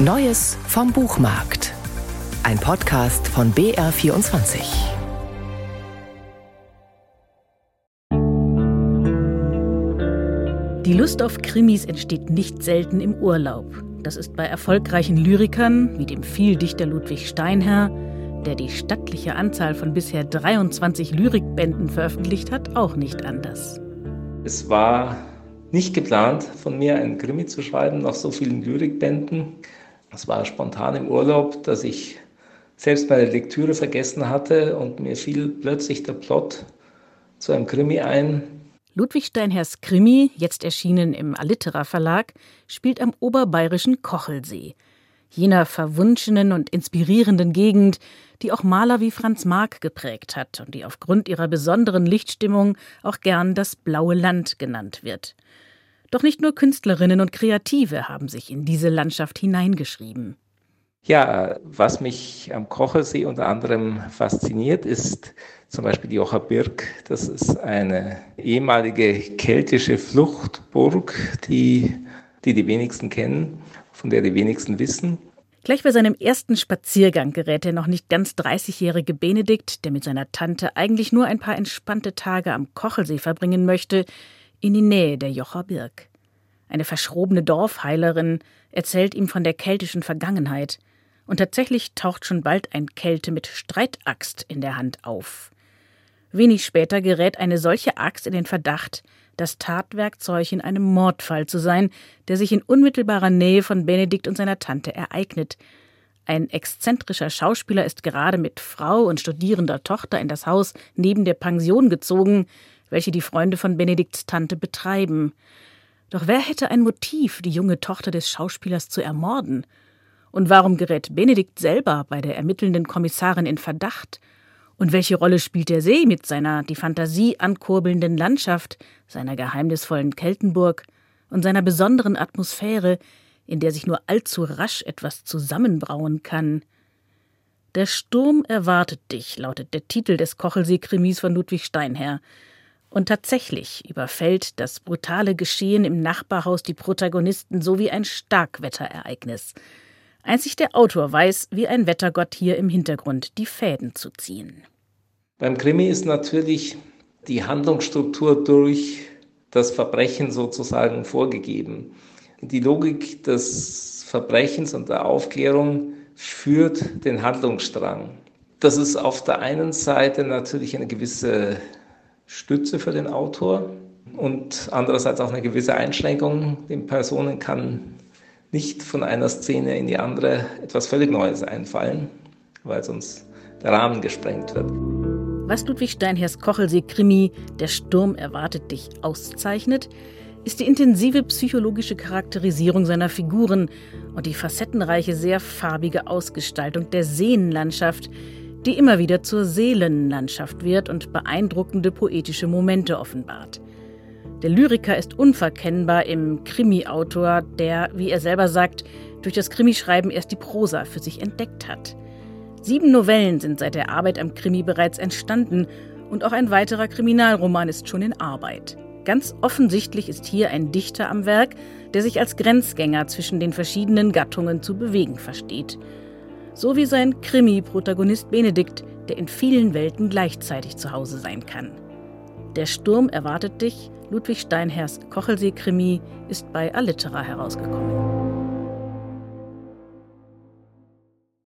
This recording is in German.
Neues vom Buchmarkt. Ein Podcast von BR24. Die Lust auf Krimis entsteht nicht selten im Urlaub. Das ist bei erfolgreichen Lyrikern wie dem Vieldichter Ludwig Steinherr, der die stattliche Anzahl von bisher 23 Lyrikbänden veröffentlicht hat, auch nicht anders. Es war nicht geplant, von mir einen Krimi zu schreiben nach so vielen Lyrikbänden. Es war spontan im Urlaub, dass ich selbst meine Lektüre vergessen hatte und mir fiel plötzlich der Plot zu einem Krimi ein. Ludwig Steinherrs Krimi, jetzt erschienen im Allitera Verlag, spielt am oberbayerischen Kochelsee, jener verwunschenen und inspirierenden Gegend, die auch Maler wie Franz Marc geprägt hat und die aufgrund ihrer besonderen Lichtstimmung auch gern das blaue Land genannt wird. Doch nicht nur Künstlerinnen und Kreative haben sich in diese Landschaft hineingeschrieben. Ja, was mich am Kochersee unter anderem fasziniert, ist zum Beispiel die Jocher Birk. Das ist eine ehemalige keltische Fluchtburg, die, die die wenigsten kennen, von der die wenigsten wissen. Gleich bei seinem ersten Spaziergang gerät der noch nicht ganz 30-jährige Benedikt, der mit seiner Tante eigentlich nur ein paar entspannte Tage am Kochelsee verbringen möchte, in die Nähe der Jocher Birk. Eine verschrobene Dorfheilerin erzählt ihm von der keltischen Vergangenheit, und tatsächlich taucht schon bald ein Kälte mit Streitaxt in der Hand auf. Wenig später gerät eine solche Axt in den Verdacht, das Tatwerkzeug in einem Mordfall zu sein, der sich in unmittelbarer Nähe von Benedikt und seiner Tante ereignet. Ein exzentrischer Schauspieler ist gerade mit Frau und studierender Tochter in das Haus neben der Pension gezogen, welche die Freunde von Benedikts Tante betreiben. Doch wer hätte ein Motiv, die junge Tochter des Schauspielers zu ermorden? Und warum gerät Benedikt selber bei der ermittelnden Kommissarin in Verdacht? Und welche Rolle spielt der See mit seiner die Fantasie ankurbelnden Landschaft, seiner geheimnisvollen Keltenburg und seiner besonderen Atmosphäre, in der sich nur allzu rasch etwas zusammenbrauen kann? Der Sturm erwartet dich, lautet der Titel des Kochelsee-Krimis von Ludwig Steinherr. Und tatsächlich überfällt das brutale Geschehen im Nachbarhaus die Protagonisten so wie ein Starkwetterereignis. Einzig der Autor weiß, wie ein Wettergott hier im Hintergrund die Fäden zu ziehen. Beim Krimi ist natürlich die Handlungsstruktur durch das Verbrechen sozusagen vorgegeben. Die Logik des Verbrechens und der Aufklärung führt den Handlungsstrang. Das ist auf der einen Seite natürlich eine gewisse Stütze für den Autor und andererseits auch eine gewisse Einschränkung. Den Personen kann nicht von einer Szene in die andere etwas völlig Neues einfallen, weil sonst der Rahmen gesprengt wird. Was Ludwig Steinhers Kochelsee-Krimi Der Sturm erwartet dich auszeichnet, ist die intensive psychologische Charakterisierung seiner Figuren und die facettenreiche, sehr farbige Ausgestaltung der Seenlandschaft, die immer wieder zur Seelenlandschaft wird und beeindruckende poetische Momente offenbart. Der Lyriker ist unverkennbar im Krimi-Autor, der, wie er selber sagt, durch das Krimischreiben erst die Prosa für sich entdeckt hat. Sieben Novellen sind seit der Arbeit am Krimi bereits entstanden und auch ein weiterer Kriminalroman ist schon in Arbeit. Ganz offensichtlich ist hier ein Dichter am Werk, der sich als Grenzgänger zwischen den verschiedenen Gattungen zu bewegen versteht so wie sein Krimi-Protagonist Benedikt, der in vielen Welten gleichzeitig zu Hause sein kann. Der Sturm erwartet dich, Ludwig Steinherrs Kochelsee-Krimi, ist bei Allitera herausgekommen.